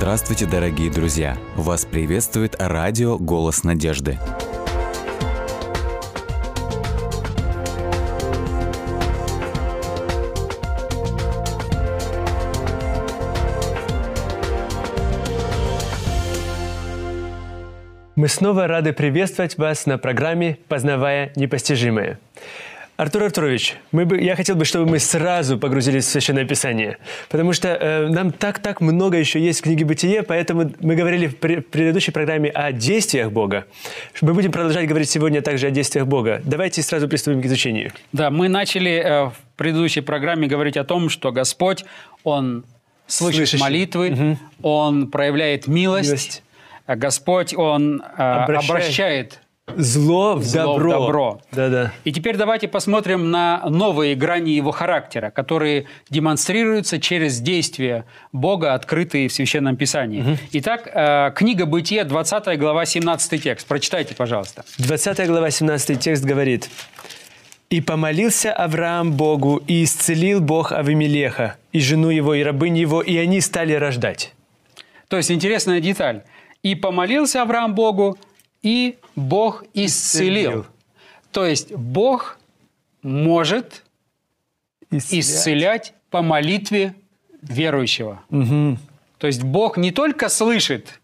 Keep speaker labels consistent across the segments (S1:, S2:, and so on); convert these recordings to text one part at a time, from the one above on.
S1: Здравствуйте, дорогие друзья! Вас приветствует радио «Голос надежды».
S2: Мы снова рады приветствовать вас на программе «Познавая непостижимое». Артур Артурович, мы бы, я хотел бы, чтобы мы сразу погрузились в Священное Писание, потому что э, нам так-так много еще есть в книге Бытие, поэтому мы говорили в, в предыдущей программе о действиях Бога. Мы будем продолжать говорить сегодня также о действиях Бога. Давайте сразу приступим к изучению.
S3: Да, мы начали э, в предыдущей программе говорить о том, что Господь, Он слышит
S2: Слышащий.
S3: молитвы, Он проявляет милость.
S2: Милость.
S3: Господь, Он э,
S2: Обращает.
S3: обращает.
S2: Зло в
S3: Зло в
S2: добро.
S3: добро.
S2: Да-да.
S3: И теперь давайте посмотрим на новые грани Его характера, которые демонстрируются через действия Бога, открытые в Священном Писании. Итак, э, книга Бытие, 20 глава, 17 текст. Прочитайте, пожалуйста.
S2: 20 глава, 17 текст говорит. «И помолился Авраам Богу, и исцелил Бог Авимелеха, и жену его, и рабынь его, и они стали рождать».
S3: То есть интересная деталь. И помолился Авраам Богу, и Бог исцелил.
S2: Исцелил.
S3: То есть Бог может исцелять по молитве верующего. То есть Бог не только слышит,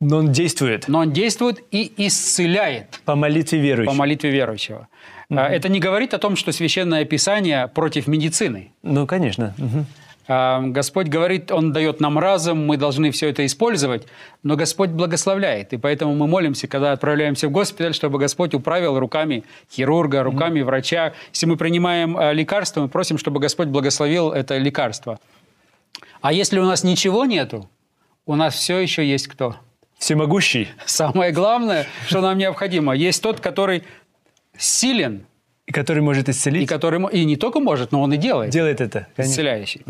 S2: Но он действует
S3: но Он действует и исцеляет
S2: по молитве верующих.
S3: по молитве верующего. А, Это не говорит о том, что Священное Писание против медицины.
S2: Ну, конечно. Мгм.
S3: Господь говорит, Он дает нам разум, мы должны все это использовать, но Господь благословляет. И поэтому мы молимся, когда отправляемся в госпиталь, чтобы Господь управил руками хирурга, руками врача. Если мы принимаем а, лекарство, мы просим, чтобы Господь благословил это лекарство. А если у нас ничего нету, у нас все еще есть кто?
S2: Всемогущий,
S3: Самое главное, что нам необходимо, есть тот, который силен,
S2: который может
S3: и
S2: исцелить,
S3: который мо- и не только может, но он и делает.
S2: делает это. конечно.
S3: исцеляющий.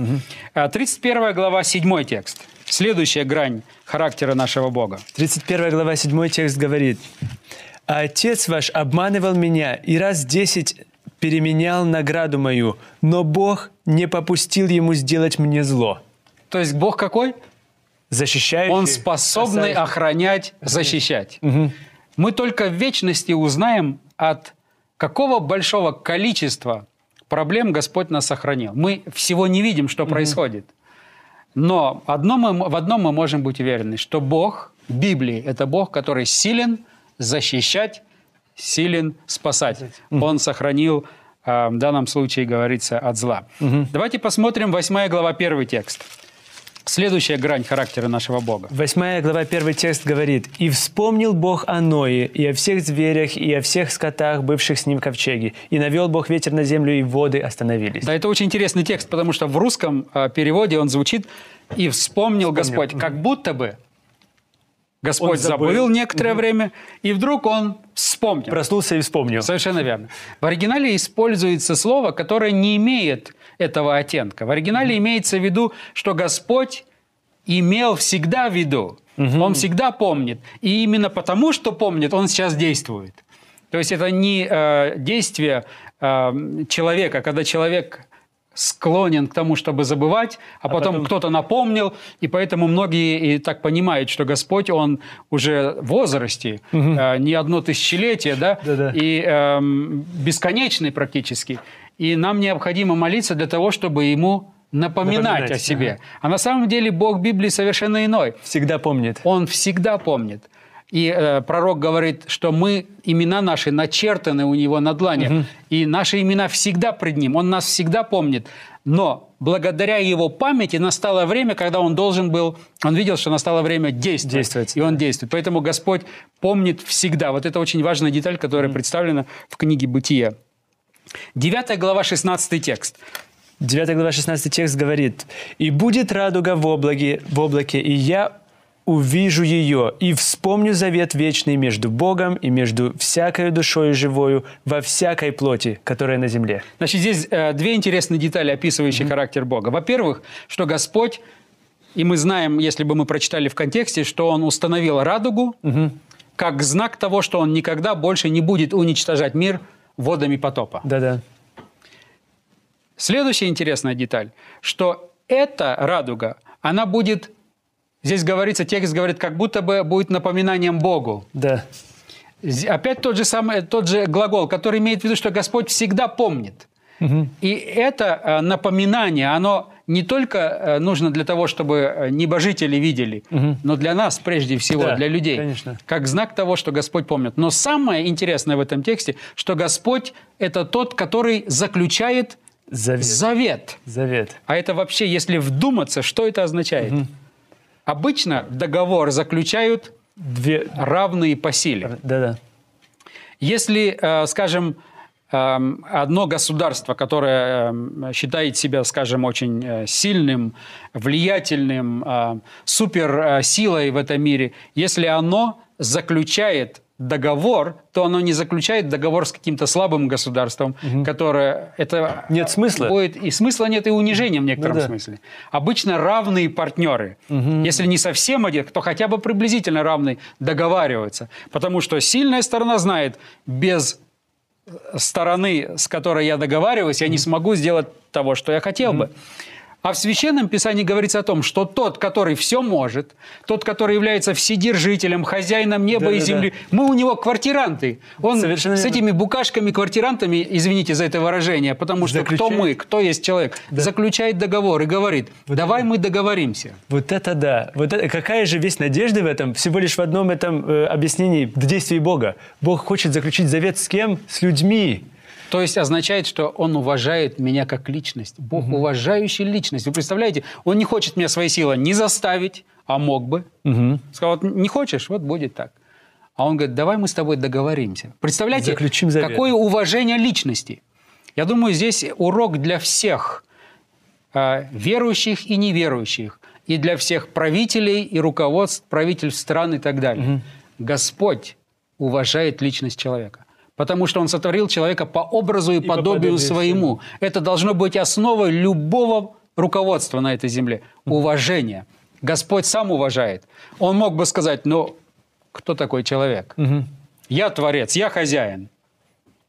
S3: А, 31 глава, 7 текст. Следующая грань характера нашего Бога.
S2: 31 глава, 7 текст говорит. «А отец ваш обманывал меня и раз десять переменял награду мою, но Бог не попустил ему сделать мне зло».
S3: То есть Бог какой?
S2: Защищающий,
S3: Он способный
S2: спасающий.
S3: охранять, защищать. Мы только в вечности узнаем, от какого большого количества проблем Господь нас сохранил. Мы всего не видим, что происходит. Но одно мы, в одном мы можем быть уверены, что Бог Библии – это Бог, который силен защищать, силен спасать. Он сохранил, а, в данном случае говорится, от зла. Давайте посмотрим 8 глава, первый текст. Следующая грань характера нашего Бога.
S2: Восьмая глава, первый текст говорит, «И вспомнил Бог о Ное, и о всех зверях, и о всех скотах, бывших с ним в ковчеге. И навел Бог ветер на землю, и воды остановились».
S3: Да, это очень интересный текст, потому что в русском э, переводе он звучит «и вспомнил, Господь», как будто бы Господь
S2: Он забыл.
S3: забыл, некоторое время, и вдруг он вспомнил.
S2: Проснулся и вспомнил.
S3: Совершенно верно. В оригинале используется слово, которое не имеет этого оттенка. В оригинале имеется в виду, что Господь имел всегда в виду. Он всегда помнит. И именно потому, что помнит, он сейчас действует. То есть это не э, действие э, человека, когда человек склонен к тому, чтобы забывать, а, потом,
S2: потом-
S3: кто-то напомнил, и поэтому многие и так понимают, что Господь, Он уже в возрасте, э, не одно тысячелетие, да,
S2: Да-да.
S3: и эм, бесконечный практически. И нам необходимо молиться для того, чтобы Ему напоминать,
S2: Напоминать,
S3: о себе. А на самом деле Бог Библии совершенно иной.
S2: Всегда помнит.
S3: Он всегда помнит. И э, пророк говорит, что мы, имена наши начертаны у него на длани. И наши имена всегда пред ним. Он нас всегда помнит. Но благодаря его памяти настало время, когда он должен был, он видел, что настало время действовать.
S2: Действовать,
S3: И он действует. Поэтому Господь помнит всегда. Вот это очень важная деталь, которая представлена в книге «Бытие». 9 глава, 16 текст.
S2: 9 глава 16 текст говорит, «И будет радуга в облаке, в облаке, и я увижу ее, и вспомню завет вечный между Богом и между всякой душою живою во всякой плоти, которая на земле».
S3: Значит, здесь э, две интересные детали, описывающие характер Бога. Во-первых, что Господь, и мы знаем, если бы мы прочитали в контексте, что Он установил радугу как знак того, что Он никогда больше не будет уничтожать мир водами потопа.
S2: Да-да.
S3: Следующая интересная деталь, что эта радуга, она будет Здесь говорится, текст говорит, как будто бы будет напоминанием Богу.
S2: Да.
S3: Опять тот же, самый, тот же глагол, который имеет в виду, что Господь всегда помнит. И это э, напоминание, оно не только э, нужно для того, чтобы э, небожители видели, но для нас прежде всего,
S2: Да,
S3: для людей.
S2: конечно.
S3: Как знак того, что Господь помнит. Но самое интересное в этом тексте, что Господь – это тот, который заключает
S2: Завет.
S3: завет.
S2: Завет.
S3: А это вообще, если вдуматься, что это означает? Обычно договор заключают
S2: Две...
S3: равные по силе.
S2: Да-да.
S3: Если, скажем, одно государство, которое эм, считает себя, скажем, очень э, сильным, влиятельным, э, суперсилой в этом мире, если оно заключает договор, то оно не заключает договор с каким-то слабым государством, которое это
S2: Нет смысла.
S3: будет и смысла нет и унижения в некотором
S2: Ну да.
S3: смысле. Обычно равные партнеры, если не совсем один, то хотя бы приблизительно равные договариваются, потому что сильная сторона знает без стороны, с которой я договариваюсь, я не смогу сделать того, что я хотел бы. А в Священном Писании говорится о том, что тот, который все может, тот, который является вседержителем, хозяином неба и
S2: Да-да-да.
S3: земли, мы у него квартиранты. Он
S2: Совершенно
S3: с этими букашками-квартирантами, извините за это выражение, потому что кто
S2: Заключает-
S3: мы, кто есть человек, заключает договор и говорит, давай мы договоримся.
S2: Вот это да. Вот это, какая же весь надежда в этом? Всего лишь в одном этом э, объяснении в действии Бога. Бог хочет заключить завет с кем? С людьми.
S3: То есть означает, что он уважает меня как личность. Бог уважающий личность. Вы представляете, он не хочет меня своей силой не заставить, а мог бы. Сказал, вот не хочешь, вот будет так. А он говорит, давай мы с тобой договоримся. Представляете,
S2: Заключим завет.
S3: какое уважение личности. Я думаю, здесь урок для всех э, верующих и неверующих, и для всех правителей и руководств, правительств стран и так далее. Господь уважает личность человека. Потому что Он сотворил человека по образу и,
S2: по
S3: подобию своему. Это должно быть основой любого руководства на этой земле. Уважение. Господь сам уважает. Он мог бы сказать, ну, кто такой человек? Я творец, я хозяин.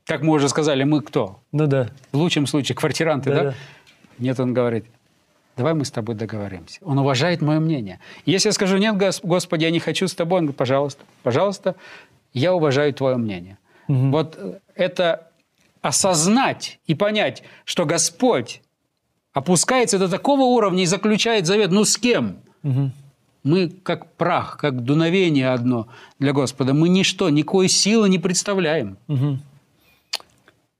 S3: Как мы уже сказали, мы кто?
S2: Ну да.
S3: В лучшем случае квартиранты, да?
S2: Да-да.
S3: Нет, он говорит, давай мы с тобой договоримся. Он уважает мое мнение. Если я скажу, нет, Гос- Господи, я не хочу с тобой, он говорит, пожалуйста, пожалуйста, я уважаю твое мнение. Вот э, это осознать и понять, что Господь опускается до такого уровня и заключает завет, ну с кем? Мы как прах, как дуновение одно для Господа. Мы ничто, никакой силы не представляем.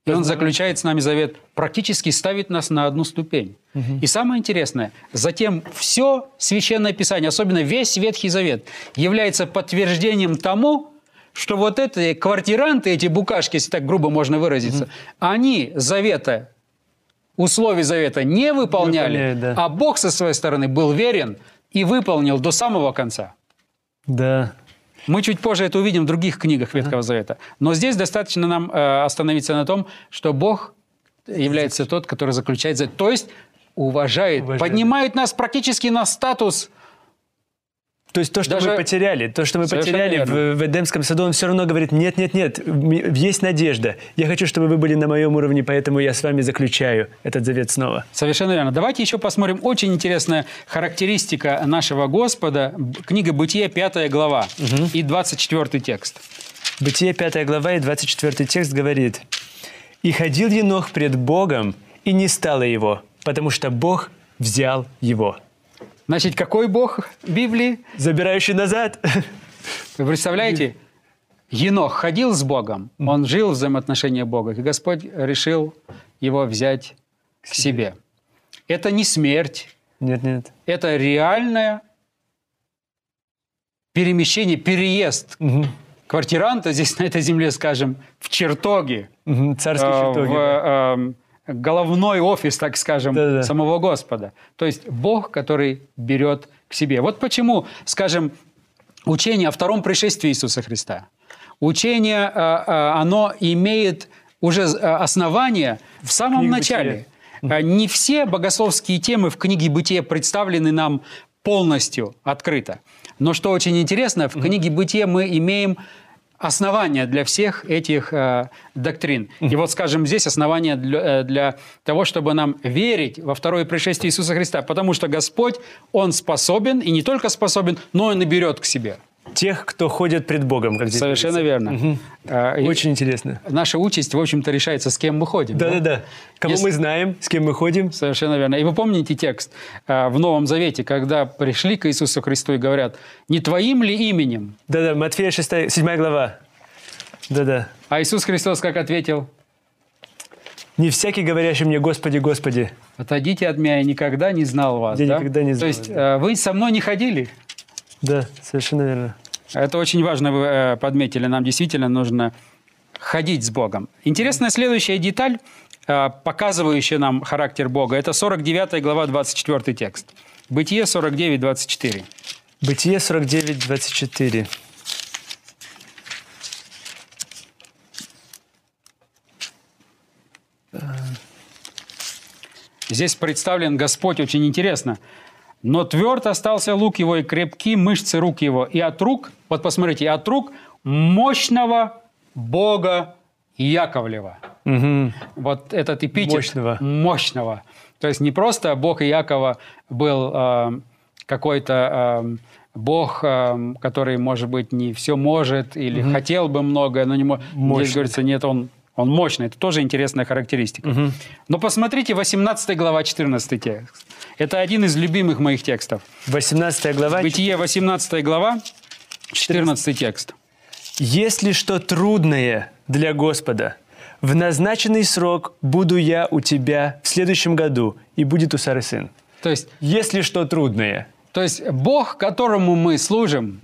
S3: И он заключает с нами завет, практически ставит нас на одну ступень. И самое интересное, затем все Священное Писание, особенно весь Ветхий Завет, является подтверждением тому, что вот эти квартиранты, эти букашки, если так грубо можно выразиться, они завета, условий завета не выполняли,
S2: Выполняют, да.
S3: а Бог со своей стороны был верен и выполнил до самого конца.
S2: Да.
S3: Мы чуть позже это увидим в других книгах Ветхого Завета. Но здесь достаточно нам э, остановиться на том, что Бог является тот, который заключает завет. То есть уважает,
S2: Уважает.
S3: поднимает нас практически на статус.
S2: То есть то, что
S3: Даже-
S2: мы потеряли, то, что мы
S3: Совершенно
S2: потеряли
S3: верно.
S2: в, в Эдемском саду, он все равно говорит, нет, нет, нет, есть надежда. Я хочу, чтобы вы были на моем уровне, поэтому я с вами заключаю этот завет снова.
S3: Совершенно верно. Давайте еще посмотрим. Очень интересная характеристика нашего Господа. Книга Бытия, 5 глава и 24 текст.
S2: Бытие 5 глава и 24 текст говорит, «И ходил Енох пред Богом, и не стало его, потому что Бог взял его».
S3: Значит, какой Бог Библии?
S2: Забирающий назад.
S3: Вы представляете? Енох ходил с Богом, он жил в взаимоотношениях Бога, и Господь решил его взять к себе. Это не смерть,
S2: Нет, нет.
S3: это реальное перемещение, переезд квартиранта здесь, на этой земле, скажем, в чертоге,
S2: Мгм, Царские
S3: э,
S2: чертоги.
S3: в э, головной офис, так скажем,
S2: Да-да.
S3: самого Господа. То есть Бог, который берет к себе. Вот почему, скажем, учение о втором пришествии Иисуса Христа, учение, э, э, оно имеет уже э, основание в самом
S2: книге
S3: начале. Э, Не все богословские темы в книге «Бытие» представлены нам полностью открыто. Но что очень интересно, в книге «Бытие» мы имеем основание для всех этих э, доктрин. И вот, скажем, здесь основание для, э, для того, чтобы нам верить во второе пришествие Иисуса Христа, потому что Господь, Он способен, и не только способен, но и наберет к себе.
S2: Тех, кто ходит пред Богом, как здесь
S3: Совершенно верно. А, и
S2: Очень интересно.
S3: Наша участь, в общем-то, решается, с кем мы ходим. да?
S2: Да-да-да. Кого
S3: Если-
S2: мы знаем, с кем мы ходим.
S3: Совершенно верно. И вы помните текст а, в Новом Завете, когда пришли к Иисусу Христу и говорят, не твоим ли именем?
S2: Да-да, Матфея 6, 7 глава. Да-да.
S3: А Иисус Христос как ответил?
S2: Не всякий, говорящий мне, Господи, Господи.
S3: Отойдите от меня, я никогда не знал вас.
S2: Я
S3: да?
S2: никогда не
S3: То
S2: знал,
S3: есть э, вы со мной не ходили.
S2: Да, совершенно верно.
S3: Это очень важно, вы э, подметили. Нам действительно нужно ходить с Богом. Интересная следующая деталь, э, показывающая нам характер Бога, это 49 глава, 24 текст. Бытие 49, 24.
S2: Бытие 49, 24.
S3: Здесь представлен Господь очень интересно. Но тверд остался лук его, и крепки мышцы рук его. И от рук, вот посмотрите, и от рук мощного Бога Яковлева.
S2: Мгм.
S3: Вот этот эпитет
S2: Мощного.
S3: мощного. То есть не просто Бог Иакова был э, какой-то э, Бог, э, который, может быть, не все может или хотел бы многое, но не может. Здесь говорится, нет, он, он мощный. Это тоже интересная характеристика. Но посмотрите 18 глава, 14 текст. Это один из любимых моих текстов.
S2: 18 глава.
S3: Бытие 18 глава, 14 текст.
S2: «Если что трудное для Господа, в назначенный срок буду я у тебя в следующем году, и будет у Сары сын».
S3: То есть
S2: Если что трудное.
S3: То есть Бог, которому мы служим,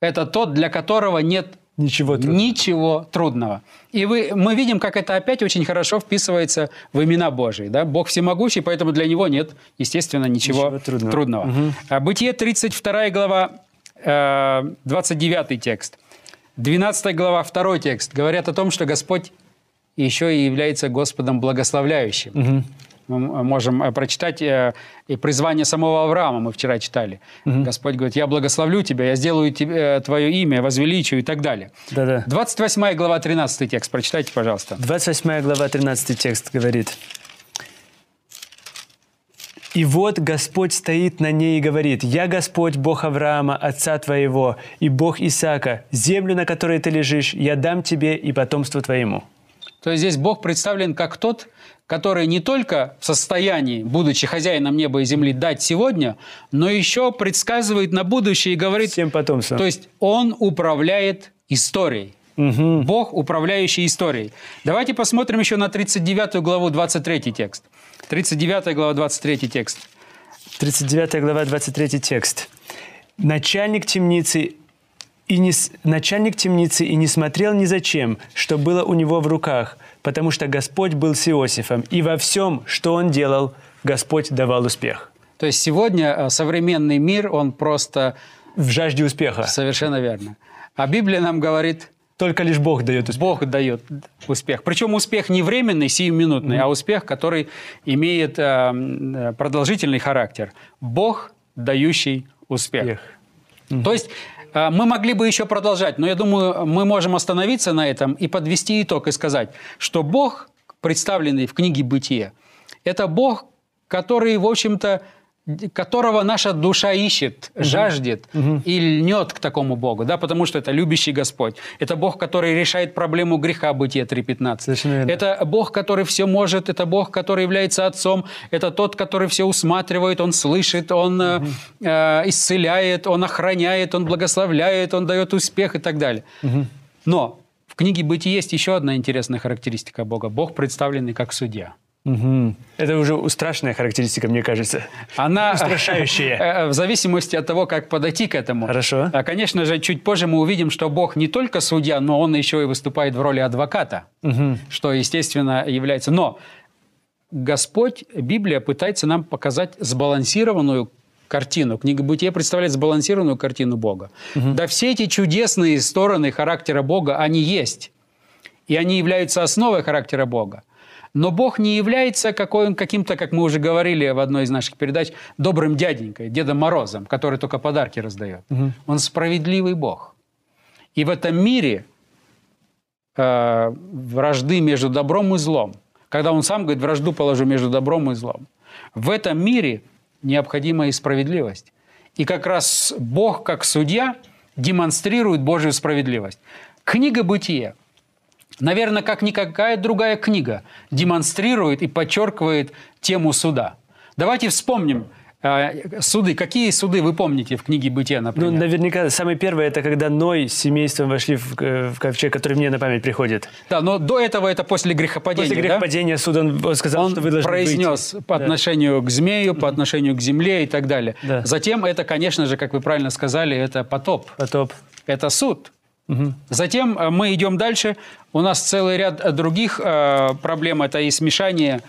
S3: это тот, для которого нет
S2: Ничего трудного.
S3: ничего трудного. И вы, мы видим, как это опять очень хорошо вписывается в имена Божии. Да? Бог всемогущий, поэтому для него нет, естественно, ничего,
S2: Ничего трудного.
S3: трудного. А Бытие 32 глава, э, 29 текст. 12 глава, 2 текст. Говорят о том, что Господь еще и является Господом благословляющим. Мы можем э, прочитать э, и призвание самого Авраама, мы вчера читали. Господь говорит, я благословлю тебя, я сделаю тебе, э, твое имя, возвеличу и так далее.
S2: Да-да.
S3: 28 глава, 13 текст, прочитайте, пожалуйста.
S2: 28 глава, 13 текст говорит. «И вот Господь стоит на ней и говорит, «Я Господь, Бог Авраама, отца твоего, и Бог Исаака. Землю, на которой ты лежишь, я дам тебе и потомству твоему».
S3: То есть здесь Бог представлен как тот, который не только в состоянии, будучи хозяином неба и земли, дать сегодня, но еще предсказывает на будущее и говорит,
S2: Всем потомствам.
S3: то есть Он управляет историей. Бог, управляющий историей. Давайте посмотрим еще на 39 главу, 23 текст. 39 глава, 23 текст.
S2: 39 глава, 23 текст. «Начальник темницы и не, начальник темницы и не смотрел ни зачем, что было у него в руках, потому что Господь был с Иосифом, и во всем, что он делал, Господь давал успех».
S3: То есть сегодня э, современный мир, он просто
S2: В жажде успеха.
S3: совершенно верно. А Библия нам говорит,
S2: Только лишь Бог дает успех.
S3: Бог дает успех. Причем успех не временный, сиюминутный, а успех, который имеет э, э, продолжительный характер. Бог, дающий успех.
S2: Успех.
S3: То есть мы могли бы еще продолжать, но я думаю, мы можем остановиться на этом и подвести итог и сказать, что Бог, представленный в книге «Бытие», это Бог, который, в общем-то, которого наша душа ищет, жаждет и льнет к такому Богу, да, потому что это любящий Господь. Это Бог, который решает проблему греха, Бытие 3.15.
S2: Совершенно верно.
S3: Это Бог, который все может, это Бог, который является Отцом, это тот, который все усматривает, Он слышит, Он э, э, исцеляет, Он охраняет, Он благословляет, Он дает успех и так далее. Но в книге «Бытие» есть еще одна интересная характеристика Бога. Бог представленный как судья.
S2: Мгм. Это уже страшная характеристика, мне кажется.
S3: Она
S2: Устрашающая.
S3: э, в зависимости от того, как подойти к этому.
S2: Хорошо.
S3: А, Конечно же, чуть позже мы увидим, что Бог не только судья, но Он еще и выступает в роли адвоката, что, естественно, является... Но Господь, Библия пытается нам показать сбалансированную картину. Книга Бытия представляет сбалансированную картину Бога. Да все эти чудесные стороны характера Бога, они есть. И они являются основой характера Бога. Но Бог не является каким-то, как мы уже говорили в одной из наших передач, добрым дяденькой, Дедом Морозом, который только подарки раздает. Он справедливый Бог. И в этом мире э, вражды между добром и злом, когда он сам говорит, вражду положу между добром и злом, в этом мире необходима и справедливость. И как раз Бог, как судья, демонстрирует Божью справедливость. Книга «Бытие», наверное, как никакая другая книга, демонстрирует и подчеркивает тему суда. Давайте вспомним – а, суды. Какие суды вы помните в книге «Бытия», например?
S2: Ну, наверняка, самое первое, это когда Ной с семейством вошли в, в ковчег, который мне на память приходит.
S3: Да, но до этого это после грехопадения,
S2: После грехопадения
S3: да?
S2: суд он сказал,
S3: он
S2: что вы должны
S3: произнес
S2: выйти.
S3: по
S2: да.
S3: отношению к змею, по отношению к земле и так далее.
S2: Да.
S3: Затем это, конечно же, как вы правильно сказали, это потоп.
S2: Потоп.
S3: Это суд. Угу. Затем э, мы идем дальше. У нас целый ряд других э, проблем. Это и смешание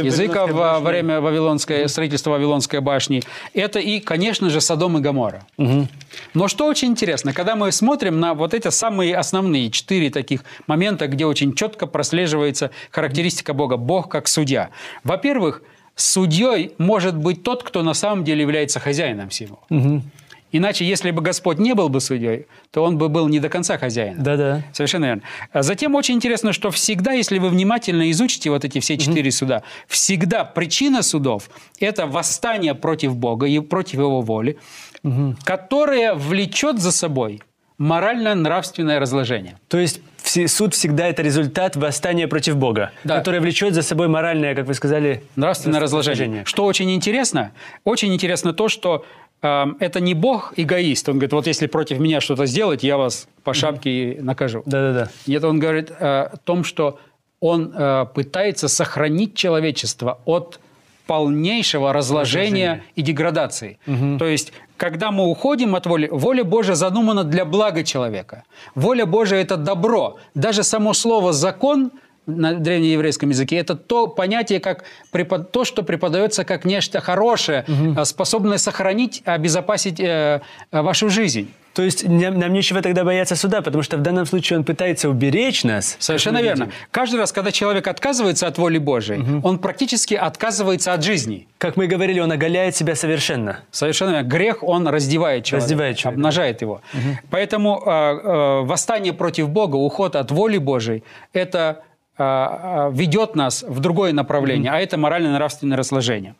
S3: языка во время Вавилонской, строительства Вавилонской башни. Это и, конечно же, Содом и Гамора. Угу. Но что очень интересно, когда мы смотрим на вот эти самые основные четыре таких момента, где очень четко прослеживается характеристика Бога. Бог как судья. Во-первых, судьей может быть тот, кто на самом деле является хозяином всего. Угу. Иначе, если бы Господь не был бы судьей, то он бы был не до конца хозяином.
S2: Да-да.
S3: Совершенно верно. А затем очень интересно, что всегда, если вы внимательно изучите вот эти все четыре mm-hmm. суда, всегда причина судов – это восстание против Бога и против Его воли, mm-hmm. которое влечет за собой морально-нравственное разложение.
S2: То есть суд всегда это результат восстания против Бога,
S3: да.
S2: которое влечет за собой моральное, как вы сказали,
S3: нравственное разложение. разложение. Что очень интересно, очень интересно то, что это не Бог эгоист. Он говорит, вот если против меня что-то сделать, я вас по шапке накажу.
S2: Да-да-да.
S3: Нет, он говорит о том, что он пытается сохранить человечество от полнейшего разложения и деградации. Угу. То есть, когда мы уходим от воли, воля Божия задумана для блага человека. Воля Божия – это добро. Даже само слово «закон» на древнееврейском языке, это то понятие, как препод... то, что преподается как нечто хорошее, угу. способное сохранить, обезопасить э, вашу жизнь.
S2: То есть нам, нам нечего тогда бояться суда, потому что в данном случае он пытается уберечь нас.
S3: Совершенно верно. Каждый раз, когда человек отказывается от воли Божией, угу. он практически отказывается от жизни.
S2: Как мы говорили, он оголяет себя совершенно.
S3: Совершенно верно. Грех, он раздевает человека.
S2: Раздевает человека.
S3: Обнажает его. Угу. Поэтому э, э, восстание против Бога, уход от воли Божией – это ведет нас в другое направление, mm-hmm. а это морально-нравственное разложение.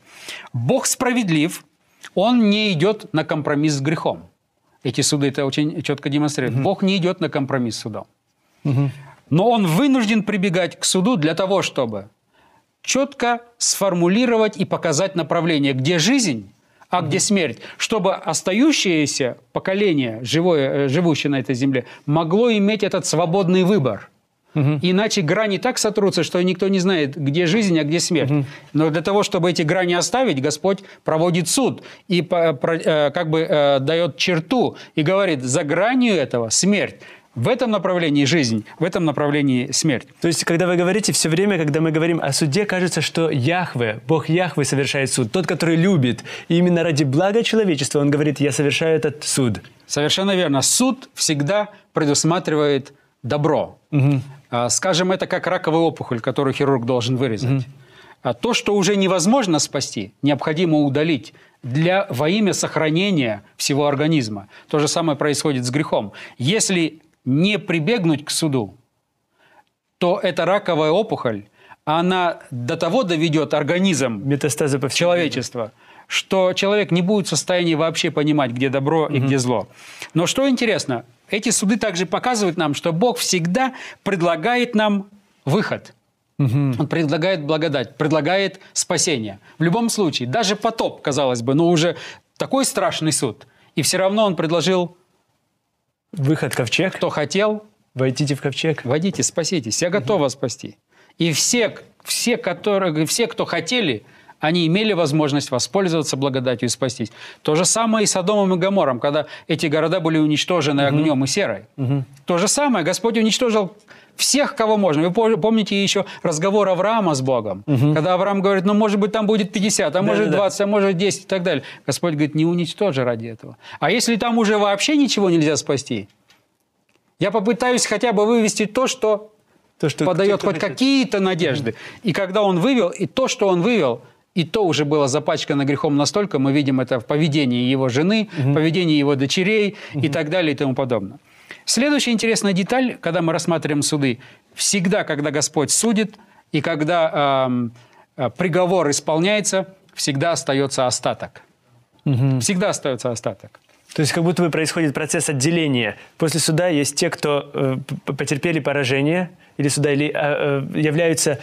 S3: Бог справедлив, Он не идет на компромисс с грехом. Эти суды это очень четко демонстрируют. Mm-hmm. Бог не идет на компромисс с судом. Mm-hmm. Но Он вынужден прибегать к суду для того, чтобы четко сформулировать и показать направление, где жизнь, а где смерть, чтобы остающееся поколение, живое, э, живущее на этой земле, могло иметь этот свободный выбор – Угу. Иначе грани так сотрутся, что никто не знает, где жизнь, а где смерть. Угу. Но для того, чтобы эти грани оставить, Господь проводит суд и э, как бы э, дает черту и говорит, за гранью этого смерть. В этом направлении жизнь, в этом направлении смерть.
S2: То есть, когда вы говорите, все время, когда мы говорим о суде, кажется, что Яхве, Бог Яхве совершает суд, тот, который любит. И именно ради блага человечества он говорит, я совершаю этот суд.
S3: Совершенно верно. Суд всегда предусматривает добро. Угу. Скажем, это как раковая опухоль, которую хирург должен вырезать. Угу. То, что уже невозможно спасти, необходимо удалить для, во имя сохранения всего организма. То же самое происходит с грехом. Если не прибегнуть к суду, то эта раковая опухоль, она до того доведет организм
S2: Метастазы
S3: человечества, что человек не будет в состоянии вообще понимать, где добро угу. и где зло. Но что интересно, эти суды также показывают нам, что Бог всегда предлагает нам выход. Угу. Он предлагает благодать, предлагает спасение. В любом случае, даже потоп, казалось бы, но уже такой страшный суд. И все равно он предложил...
S2: Выход ковчег?
S3: Кто хотел...
S2: Войдите в ковчег.
S3: Войдите, спаситесь. Я готов вас спасти. И все, все, которые, все, кто хотели, они имели возможность воспользоваться благодатью и спастись. То же самое и с Содомом и Гомором, когда эти города были уничтожены угу. огнем и серой. Угу. То же самое, Господь уничтожил всех, кого можно. Вы помните еще разговор Авраама с Богом, угу. когда Авраам говорит, ну, может быть, там будет 50, а да, может 20, да. а может 10 и так далее. Господь говорит, не уничтожи ради этого. А если там уже вообще ничего нельзя спасти, я попытаюсь хотя бы вывести то, что, то, что подает хоть какие-то надежды. Угу. И когда он вывел, и то, что он вывел – и то уже было запачкано грехом настолько, мы видим это в поведении его жены, угу. поведении его дочерей угу. и так далее и тому подобное. Следующая интересная деталь, когда мы рассматриваем суды, всегда, когда Господь судит и когда э, приговор исполняется, всегда остается остаток. Всегда остается остаток.
S2: То есть как будто бы происходит процесс отделения. После суда есть те, кто э, потерпели поражение или суда, или э, э, являются,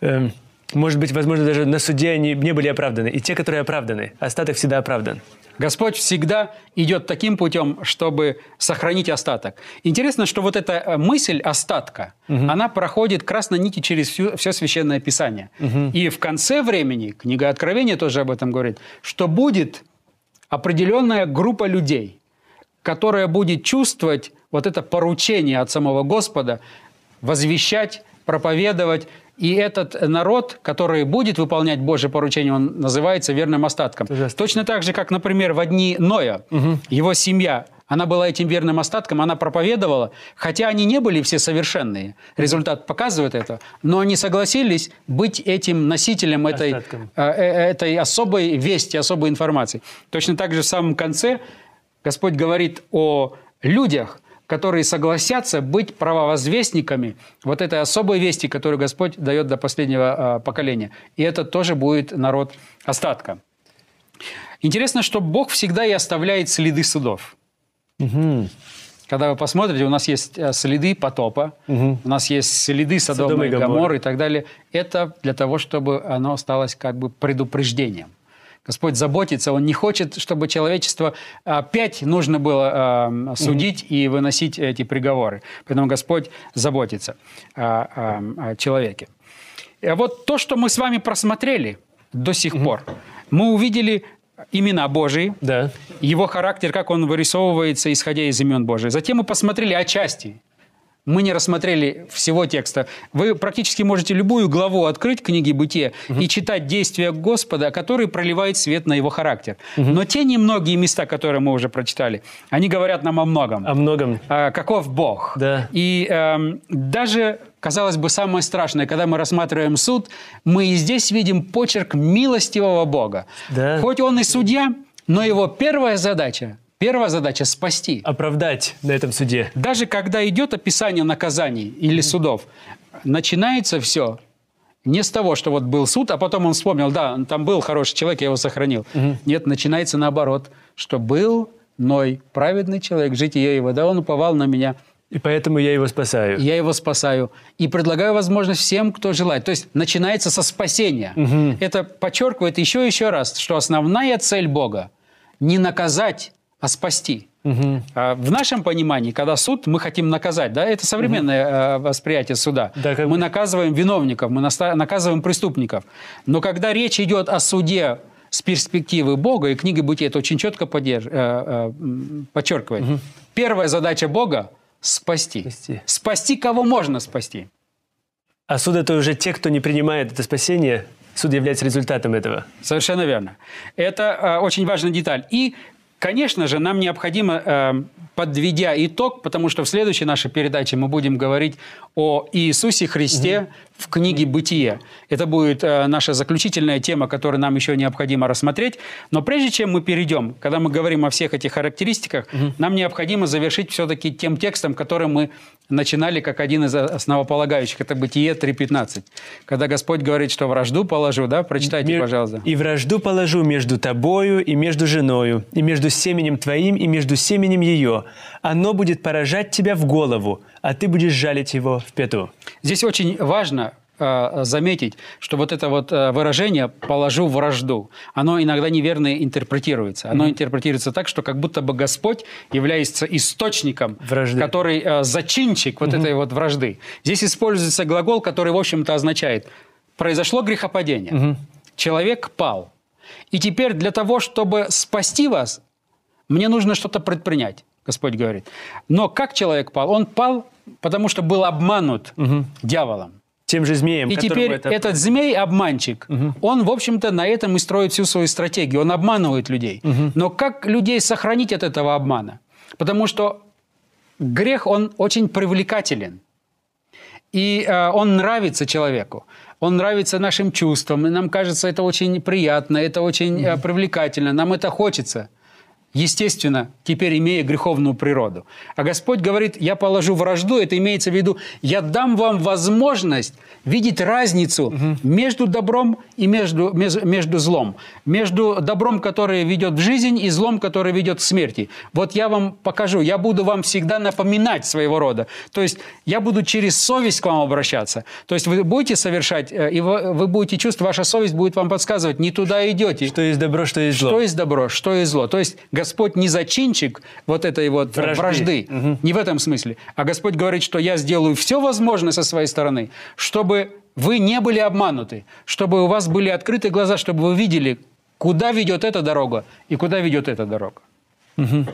S2: э, может быть, возможно, даже на суде они не были оправданы. И те, которые оправданы. Остаток всегда оправдан.
S3: Господь всегда идет таким путем, чтобы сохранить остаток. Интересно, что вот эта э, мысль остатка, она проходит красной нити через всю, все священное писание. И в конце времени, книга Откровения тоже об этом говорит, что будет определенная группа людей, которая будет чувствовать вот это поручение от самого Господа, возвещать, проповедовать. И этот народ, который будет выполнять Божье поручение, он называется верным остатком.
S2: Ужасно.
S3: Точно так же, как, например, в одни Ноя, его семья, она была этим верным остатком, она проповедовала, хотя они не были все совершенные. Результат показывает это. Но они согласились быть этим носителем этой,
S2: Остатком.
S3: э, э, этой особой вести, особой информации. Точно так же в самом конце Господь говорит о людях, которые согласятся быть правовозвестниками вот этой особой вести, которую Господь дает до последнего э, поколения. И это тоже будет народ остатка. Интересно, что Бог всегда и оставляет следы судов. Когда вы посмотрите, у нас есть э, следы потопа, у нас есть следы Содома,
S2: Содома и. Гоморры
S3: и так далее. Это для того, чтобы оно осталось как бы предупреждением. Господь заботится, Он не хочет, чтобы человечество опять нужно было э, судить и выносить эти приговоры. Поэтому Господь заботится о, о- о человеке. А вот то, что мы с вами просмотрели до сих пор, мы увидели имена Божии,
S2: Да.
S3: его характер, как он вырисовывается, исходя из имен Божьих. Затем мы посмотрели отчасти. Мы не рассмотрели всего текста. Вы практически можете любую главу открыть книги «Бытие» и читать действия Господа, который проливает свет на его характер. Но те немногие места, которые мы уже прочитали, они говорят нам о многом.
S2: О многом.
S3: А, каков Бог.
S2: Да.
S3: И эм, даже, казалось бы, самое страшное, когда мы рассматриваем суд, мы и здесь видим почерк милостивого Бога.
S2: Да.
S3: Хоть он и судья, но его первая задача, первая задача – спасти.
S2: Оправдать на этом суде.
S3: Даже когда идет описание наказаний или судов, начинается все не с того, что вот был суд, а потом он вспомнил, да, там был хороший человек, я его сохранил. Нет, начинается наоборот, что был Ной, праведный человек, житие его, да, он уповал на меня,
S2: И поэтому я его спасаю.
S3: я его спасаю. И предлагаю возможность всем, кто желает. То есть начинается со спасения. Это подчеркивает еще и еще раз, что основная цель Бога – не наказать, а спасти. А В нашем понимании, когда суд, мы хотим наказать, да, это современное э, восприятие суда.
S2: Да, как
S3: мы наказываем виновников, мы наказываем преступников. Но когда речь идет о суде с перспективы Бога, и книга Бытия это очень четко подерж- э, э, подчеркивает, первая задача Бога – спасти.
S2: Спасти.
S3: Спасти кого можно спасти.
S2: А суд это уже те, кто не принимает это спасение. Суд является результатом этого.
S3: Совершенно верно. Это э, очень важная деталь. И, конечно же, нам необходимо, э, подведя итог, потому что в следующей нашей передаче мы будем говорить о Иисусе Христе в книге «Бытие». Это будет э, наша заключительная тема, которую нам еще необходимо рассмотреть. Но прежде чем мы перейдем, когда мы говорим о всех этих характеристиках, нам необходимо завершить все-таки тем текстом, который мы начинали как один из основополагающих. Это «Бытие 3.15». Когда Господь говорит, что вражду положу, да? Прочитайте,
S2: Мир-
S3: пожалуйста.
S2: «И вражду положу между тобою и между женою, и между семенем твоим и между семенем ее. Оно будет поражать тебя в голову, а ты будешь жалить его в пяту».
S3: Здесь очень важно э, заметить, что вот это вот э, выражение «положу вражду», оно иногда неверно интерпретируется. Оно интерпретируется так, что как будто бы Господь является источником,
S2: Вражды.
S3: который э, зачинчик вот этой вот вражды. Здесь используется глагол, который, в общем-то, означает «произошло грехопадение, человек пал, и теперь для того, чтобы спасти вас, мне нужно что-то предпринять». Господь говорит. Но как человек пал? Он пал, потому что был обманут дьяволом.
S2: Тем же змеем,
S3: И теперь
S2: это-
S3: этот змей-обманщик, он, в общем-то, на этом и строит всю свою стратегию. Он обманывает людей. Но как людей сохранить от этого обмана? Потому что грех, он очень привлекателен. И э, он нравится человеку. Он нравится нашим чувствам. И нам кажется, это очень приятно, это очень э, привлекательно. Нам это хочется. Естественно, теперь имея греховную природу. А Господь говорит, я положу вражду, это имеется в виду, я дам вам возможность видеть разницу угу. между добром и между, между злом. Между добром, которое ведет в жизнь, и злом, которое ведет к смерти. Вот я вам покажу, я буду вам всегда напоминать своего рода. То есть я буду через совесть к вам обращаться. То есть вы будете совершать, э, и вы будете чувствовать, ваша совесть будет вам подсказывать, не туда идете.
S2: Что есть добро, что есть зло.
S3: Что есть добро, что есть зло. То есть Господь не зачинчик вот этой вот вражды, вражды. Угу. не в этом смысле. А Господь говорит, что я сделаю все возможное со своей стороны, чтобы вы не были обмануты, чтобы у вас были открыты глаза, чтобы вы видели, куда ведет эта дорога и куда ведет эта дорога.
S2: Угу.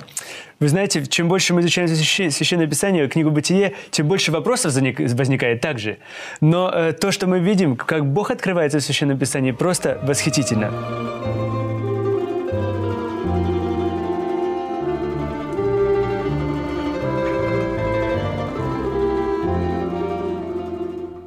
S2: Вы знаете, чем больше мы изучаем Священное Писание, книгу Бытие, тем больше вопросов возникает также. Но э, то, что мы видим, как Бог открывается в Священном Писании, просто восхитительно.